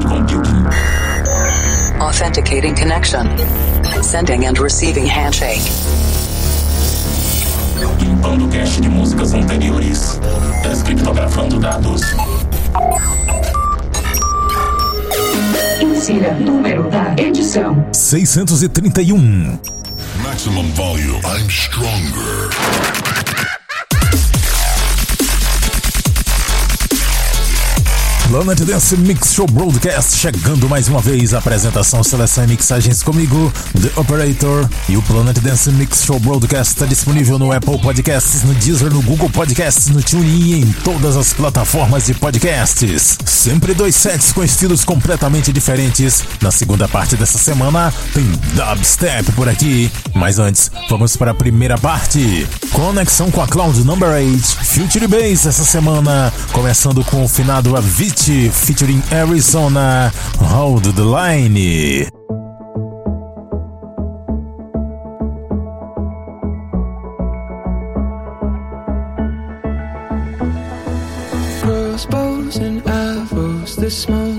cloud computing. Authenticating connection. Sending and receiving handshake. Limpando cache de músicas anteriores. Descriptografando dados. Insira número da edição: 631. Maximum volume. I'm stronger. Planet Dance Mix Show Broadcast chegando mais uma vez. Apresentação, seleção e mixagens comigo, The Operator. E o Planet Dance Mix Show Broadcast está disponível no Apple Podcasts, no Deezer, no Google Podcasts, no TuneIn e em todas as plataformas de podcasts. Sempre dois sets com estilos completamente diferentes. Na segunda parte dessa semana tem Dubstep por aqui. Mas antes, vamos para a primeira parte. Conexão com a Cloud Number 8, Future Bass essa semana, começando com o finado Avicii featuring Arizona, Hold the Line. crossbows and arrows, the smoke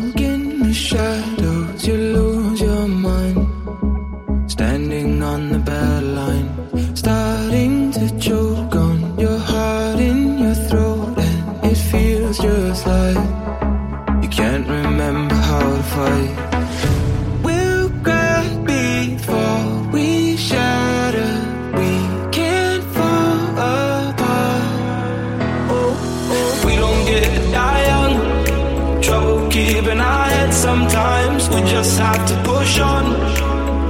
Trouble keeping our heads sometimes. We just have to push on.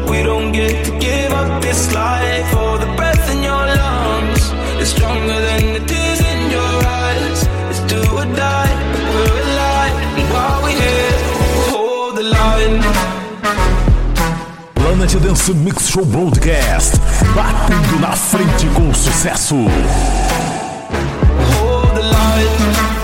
We don't get to give up this life. Or the breath in your lungs is stronger than the tears in your eyes. It's do or die. We're alive. And while we're here, we'll hold the line. Planet Dance Mix Show Broadcast, batendo na frente com sucesso. Hold the line.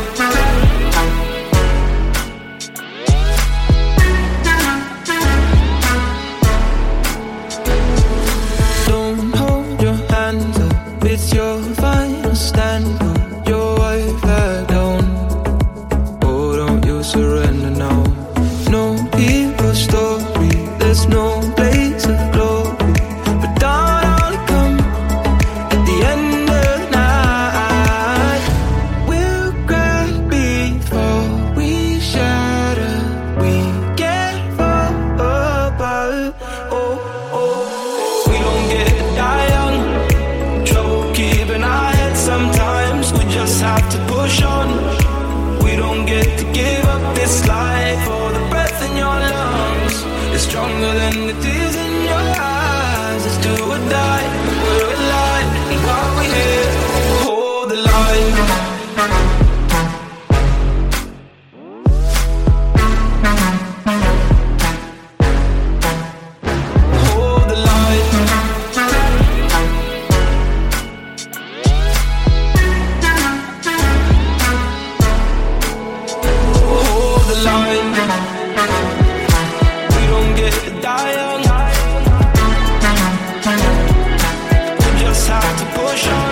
We just have to push on.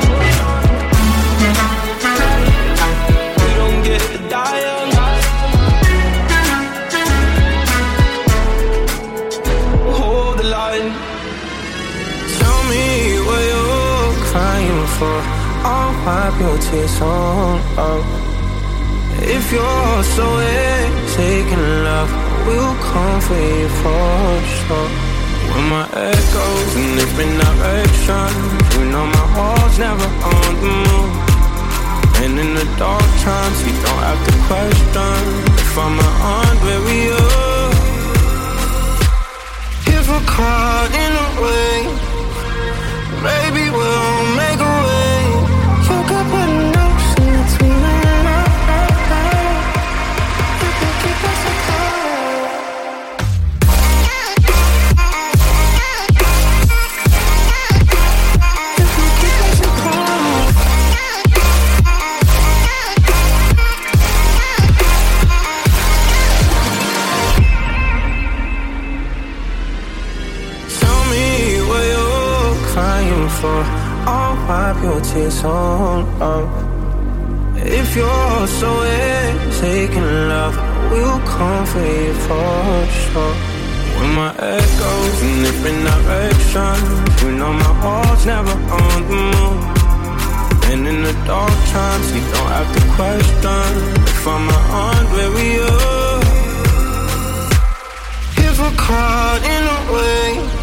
We don't get to die young. Hold the line. Tell me what you're crying for. I'll wipe your tears. If you're so sick taking love, we'll come for you for sure. When my echoes and it's been you know my heart's never on the move. And in the dark times, you don't have to question if I'm on where we are. If we're caught in the rain, maybe we'll make always on up. If you're so taking love, we'll come for you for sure. When my head goes in different directions, you know my heart's never on the move. And in the dark times, you don't have to question if I'm around where we are. If we're caught in a way.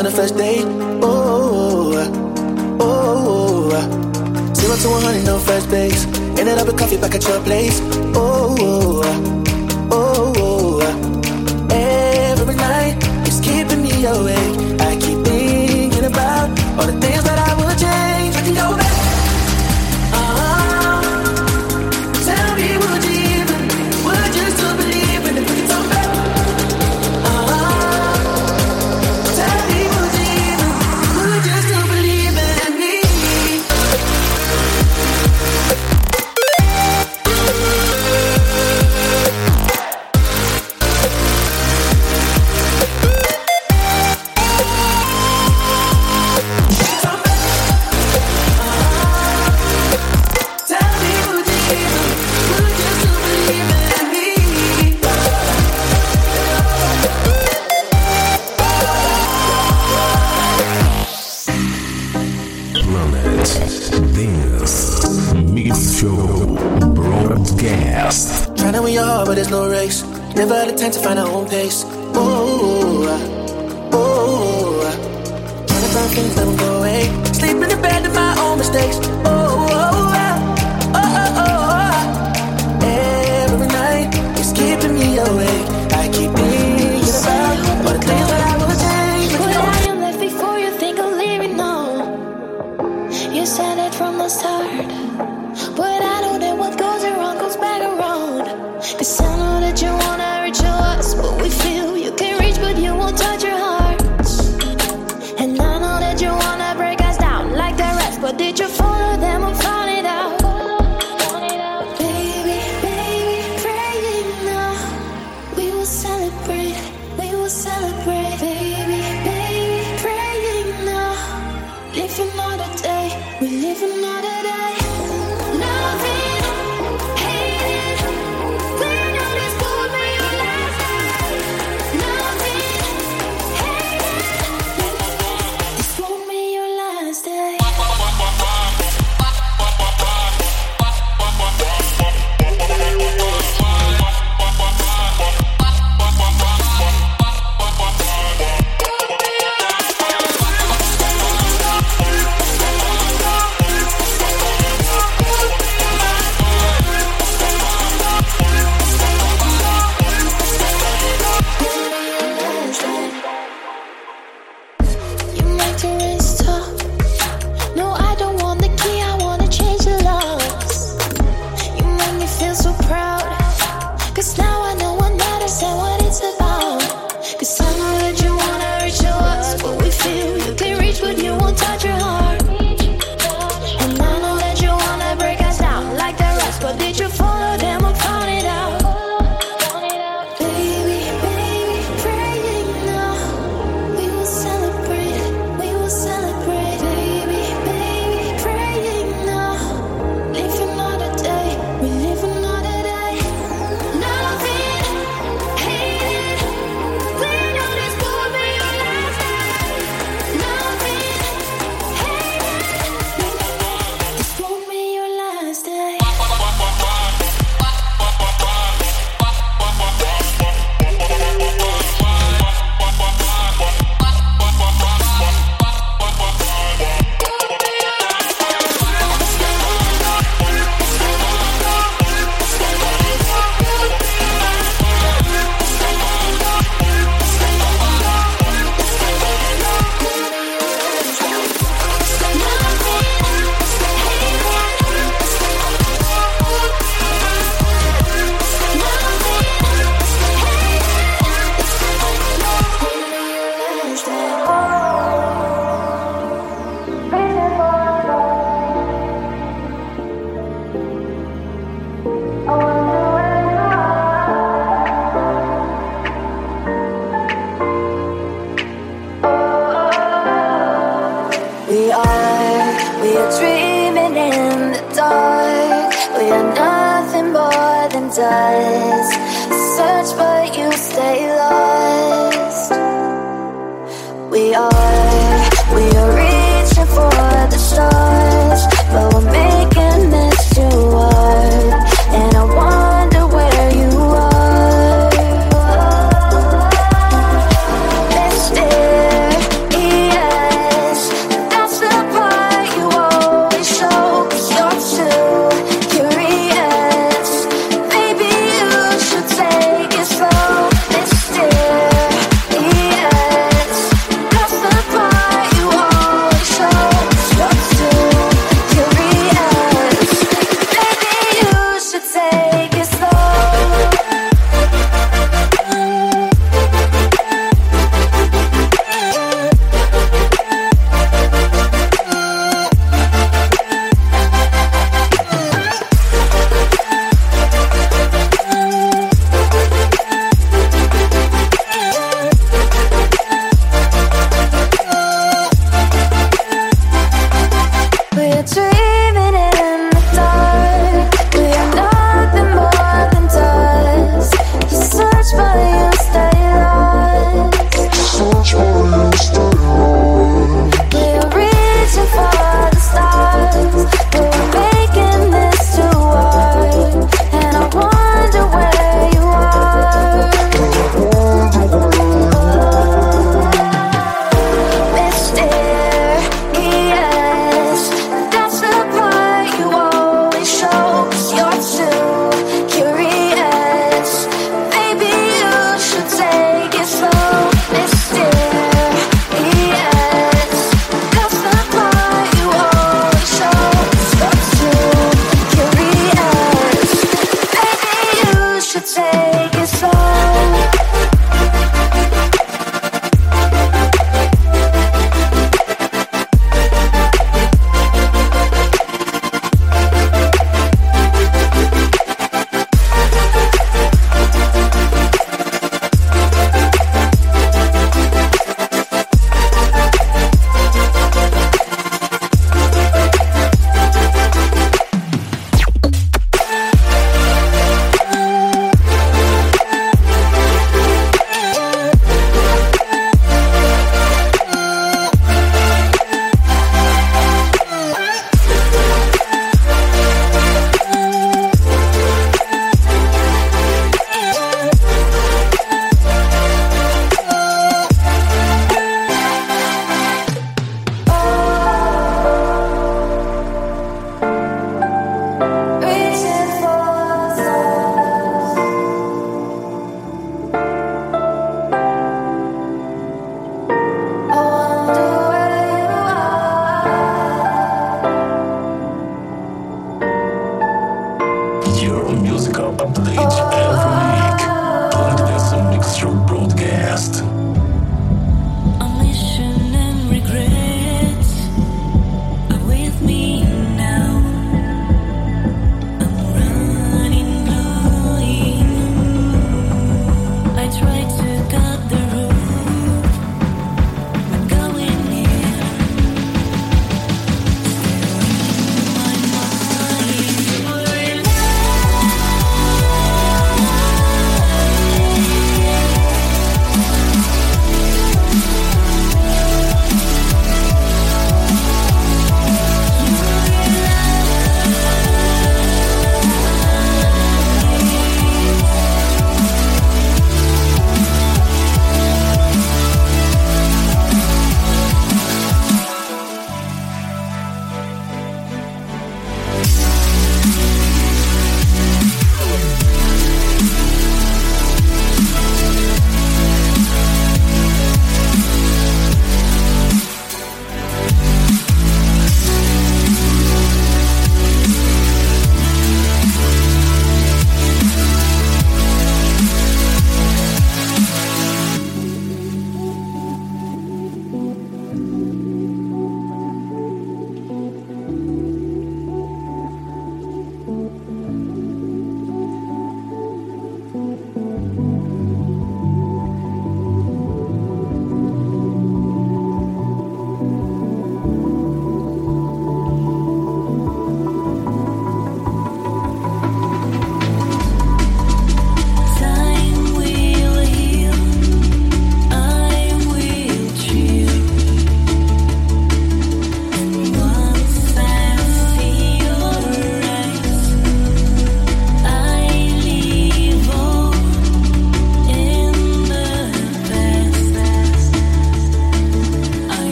on the first day. Never had the time to find our own pace. Oh, oh, oh. Trying to find things that will go away. Sleep in the bed of my own mistakes.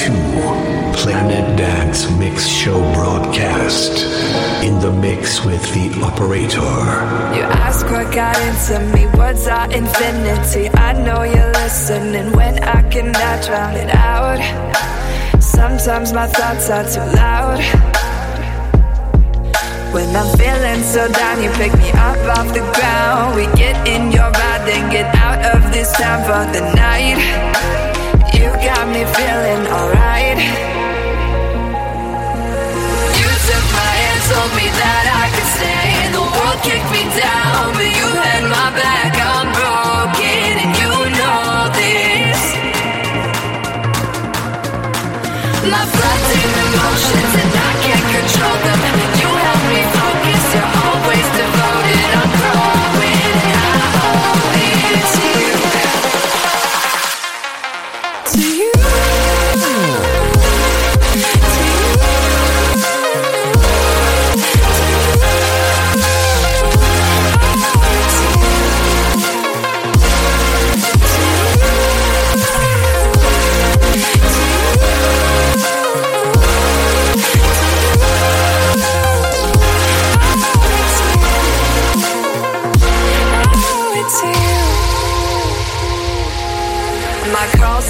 To Planet Dance Mix Show broadcast. In the mix with the operator. You ask what got into me, words are infinity. I know you're listening when I cannot drown it out. Sometimes my thoughts are too loud. When I'm feeling so down, you pick me up off the ground. We get in your ride, then get out of this town for the night. Me feeling alright. You took my hand, told me that I could stay. The world kicked me down, but you had my back.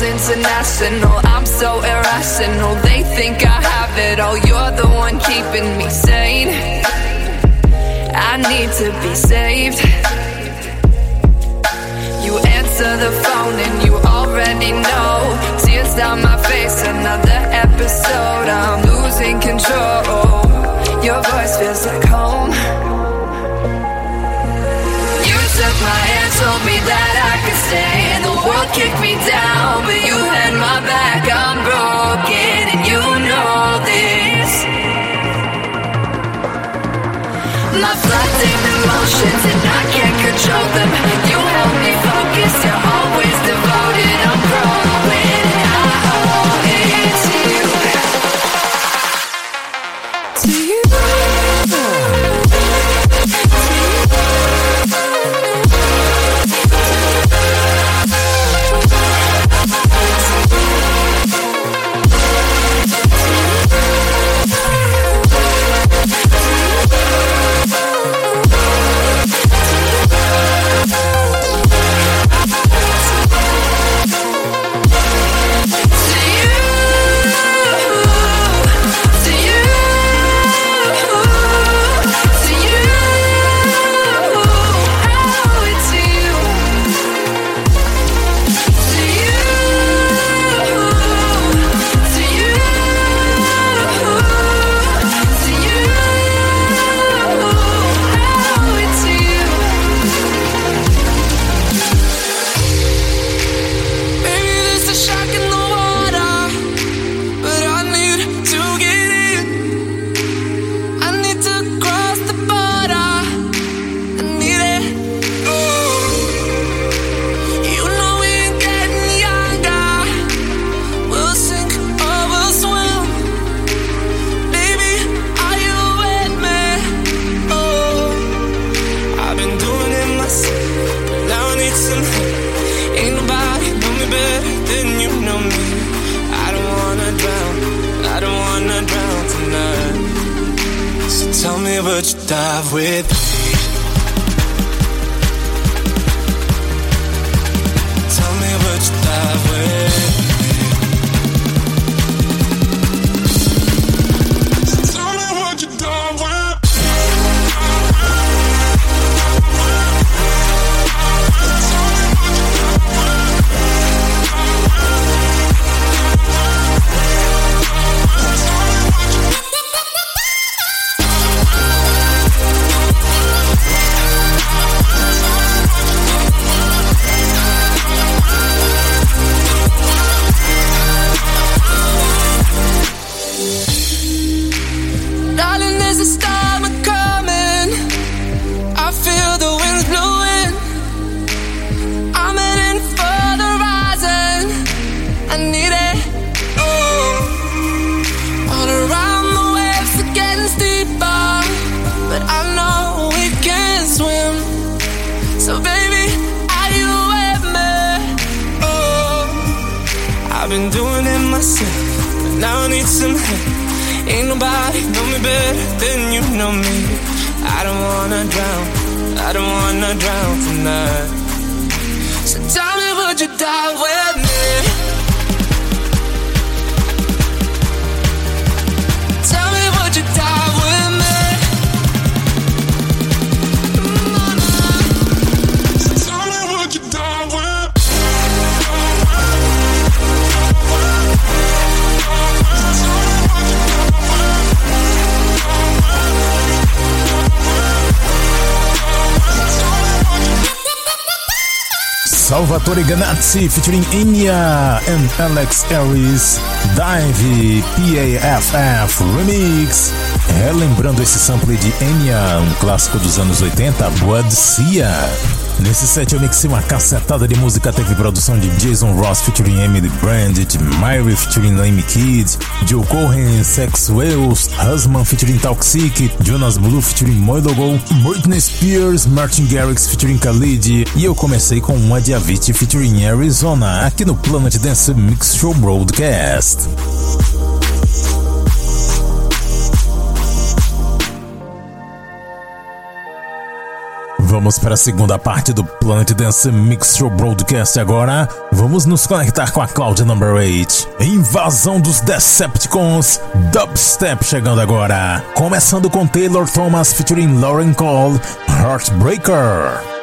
International, I'm so irrational. They think I have it all, you're the one keeping me sane. I need to be saved. You answer the phone and you already know. Tears down my face, another episode. I'm losing control. Your voice feels like home. You took my hand, told me that with Salvatore Ganazzi featuring Enya and Alex Aries, Dive PAFF Remix. Relembrando esse sample de Enya, um clássico dos anos 80, Blood. Nesse set eu mixei uma cacetada de música, teve produção de Jason Ross featuring Emily Brandt, Myri featuring Lame Kid, Joe Cohen, Sex Wales, Husman featuring Toxic, Jonas Blue featuring Moilogo, Britney Spears, Martin Garrix featuring Khalid e eu comecei com uma de Avicii featuring Arizona aqui no Planet Dance Mix Show Broadcast. Vamos para a segunda parte do Planet Dance Mix Show Broadcast agora. Vamos nos conectar com a Cloud Number 8. Invasão dos Decepticons. Dubstep chegando agora. Começando com Taylor Thomas featuring Lauren Cole. Heartbreaker.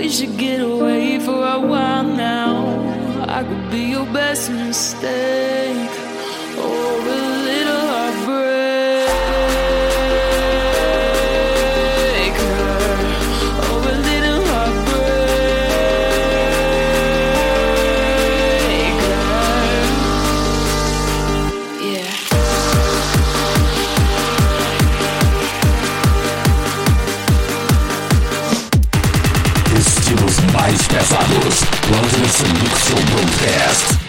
We should get away for a while now. I could be your best mistake, oh, or a pesados. Planet Dance Mix Show Broadcast.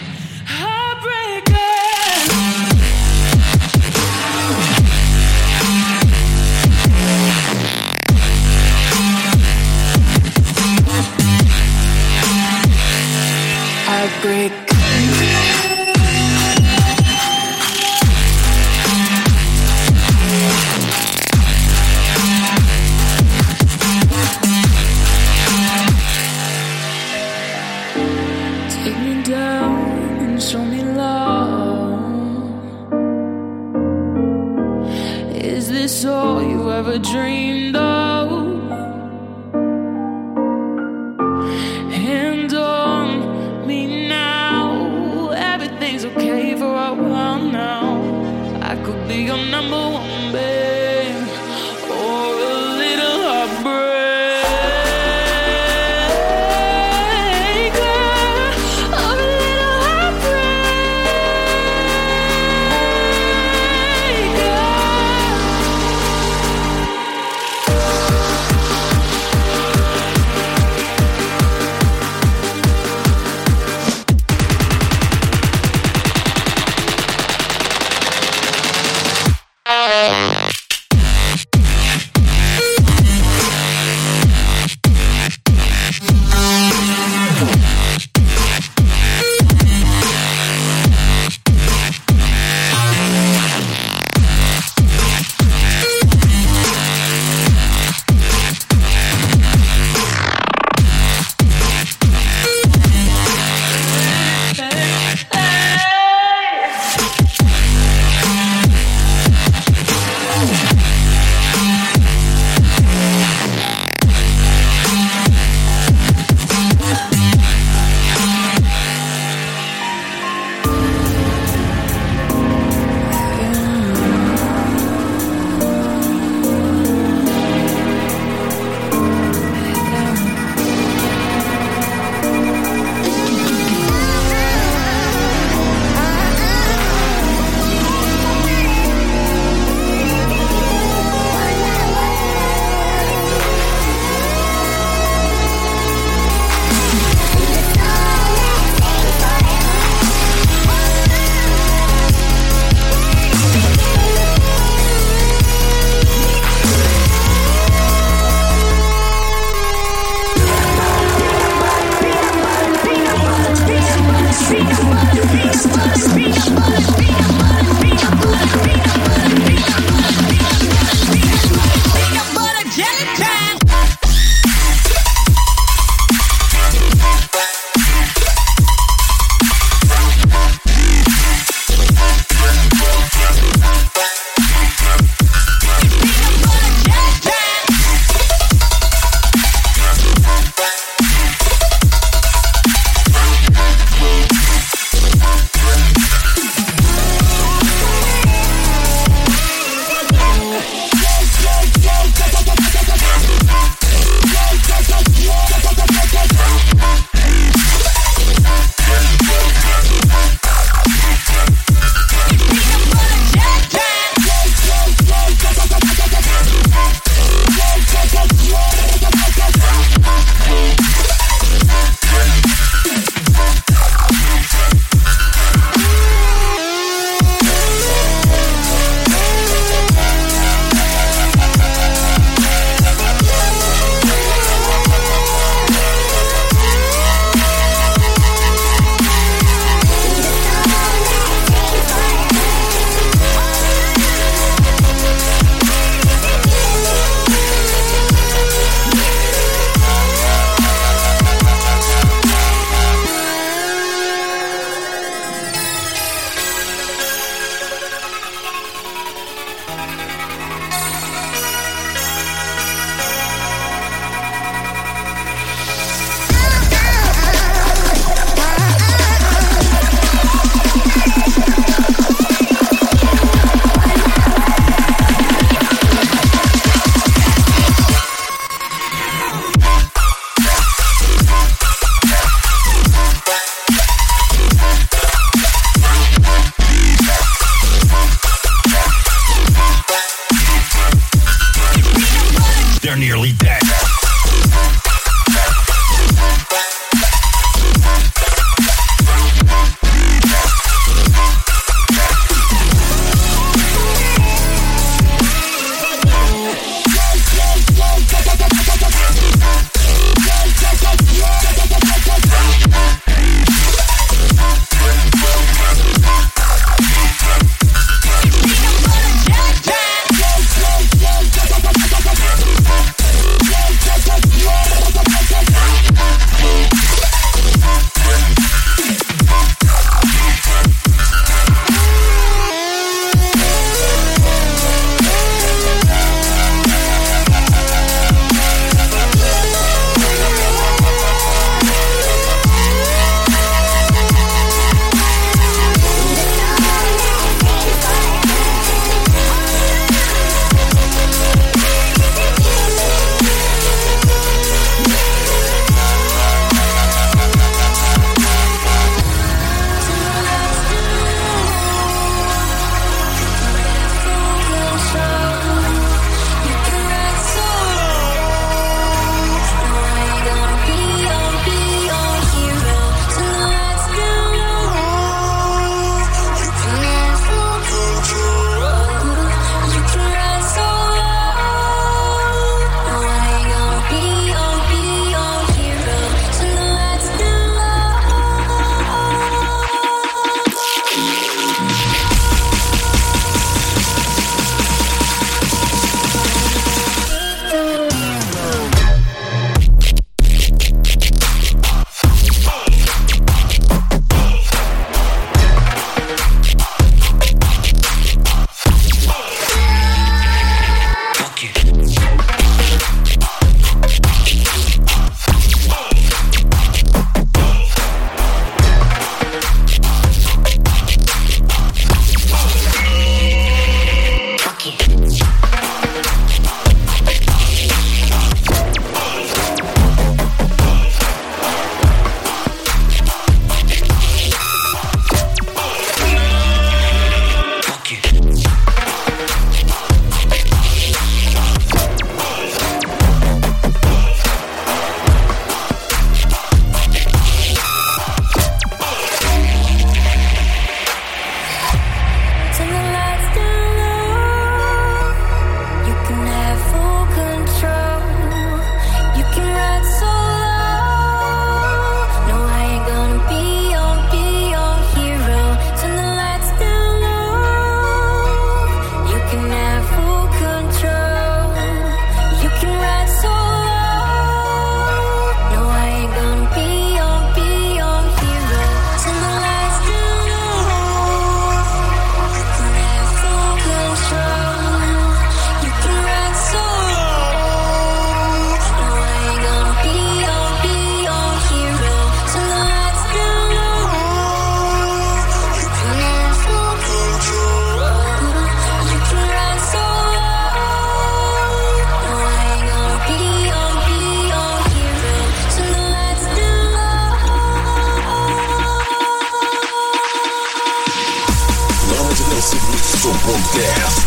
Show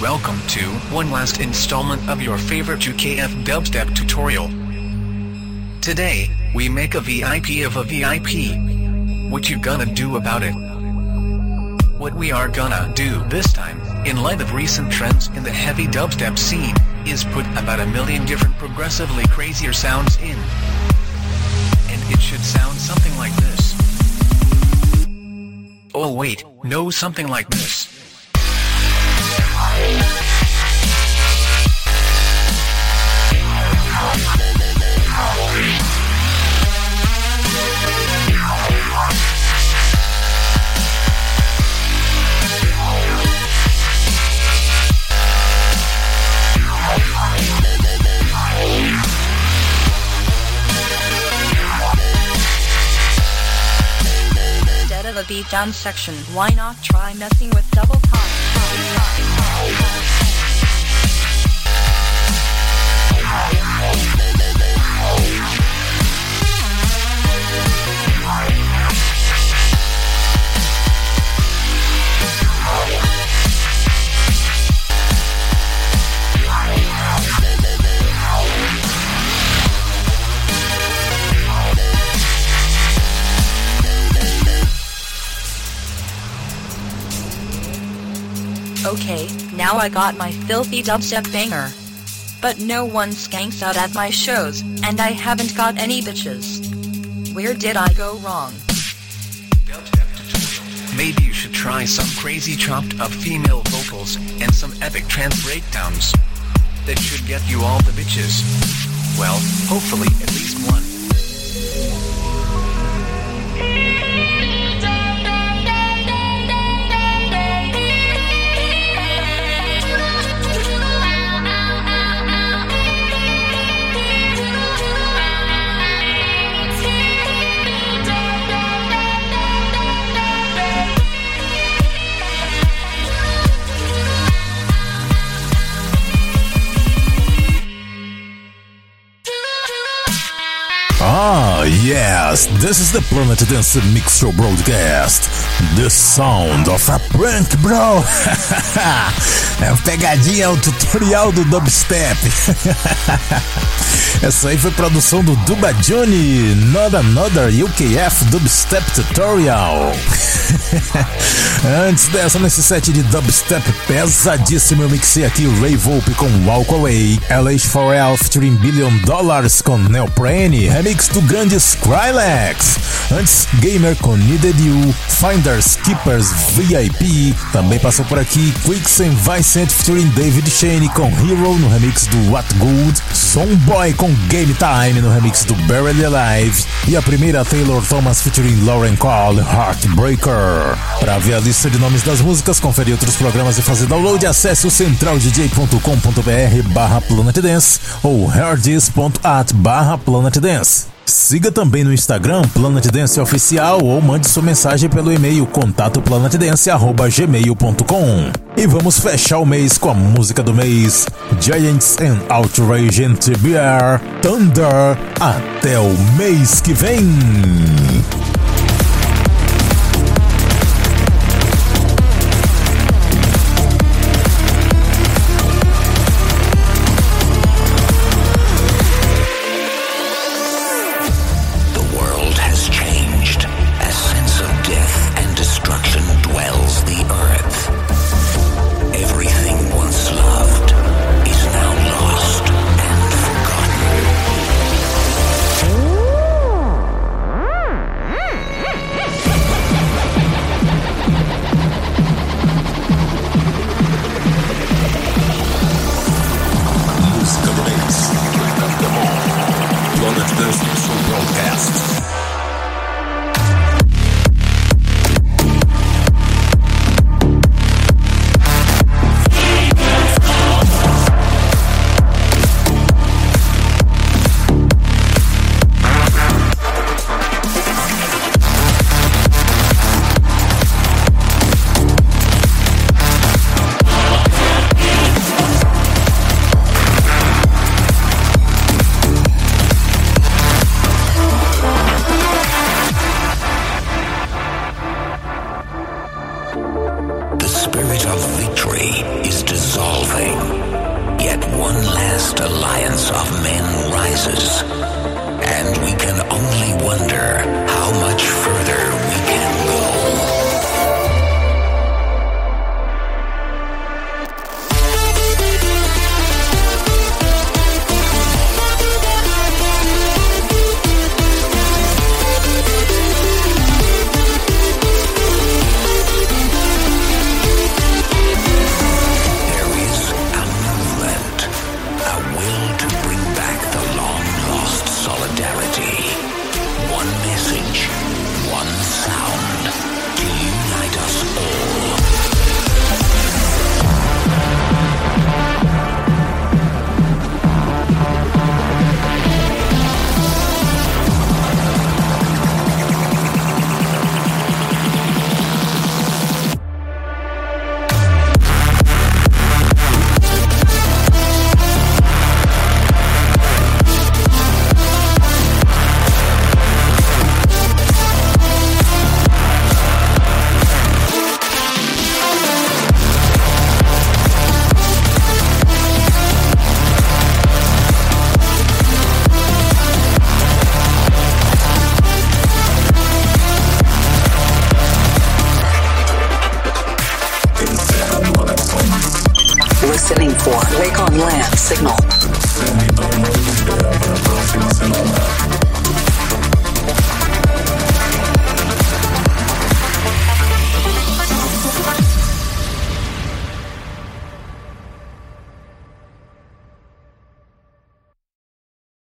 welcome to one last installment of your favorite UKF dubstep tutorial. Today, we make a VIP of a VIP. What you gonna do about it? What we are gonna do this time, in light of recent trends in the heavy dubstep scene, is put about a million different progressively crazier sounds in. And it should sound something like this. Oh wait, no something like this. Instead of a beat down section, why not try messing with double time? Okay, now I got my filthy dubstep banger. But no one skanks out at my shows, and I haven't got any bitches. Where did I go wrong? Maybe you should try some crazy chopped up female vocals and some epic trance breakdowns. That should get you all the bitches. Well, hopefully at least one. Yes, this is the Planet Dance Mix Show broadcast. The sound of a prank, bro. é a pegadinha, o tutorial do dubstep. Essa aí foi produção do Duba Johnny, Not Another UKF Dubstep Tutorial. Antes dessa, nesse set de dubstep pesadíssimo, eu mixei aqui Ray Volpe com Walk Away, LH4L featuring Billion Dollars com Neoprene, remix do grande Skrillex. Antes, Gamer com Needed You, Finders Keepers VIP, também passou por aqui Quicksand Vicent featuring David Shane com Hero no remix do What Good, Boy com Game Time no remix do Barely Alive e a primeira Taylor Thomas featuring Lauren Cole, Heartbreaker. Para ver a lista de nomes das músicas, conferir outros programas e fazer download, acesse o centraldj.com.br barra Planet Dance ou herdis.at barra Planet Dance. Siga também no Instagram Planet Dance Oficial ou mande sua mensagem pelo e-mail contato planetdance@gmail.com. E vamos fechar o mês com a música do mês Giants and Outrage and TBR Thunder até o mês que vem. vast alliance of men rises, and we can only wonder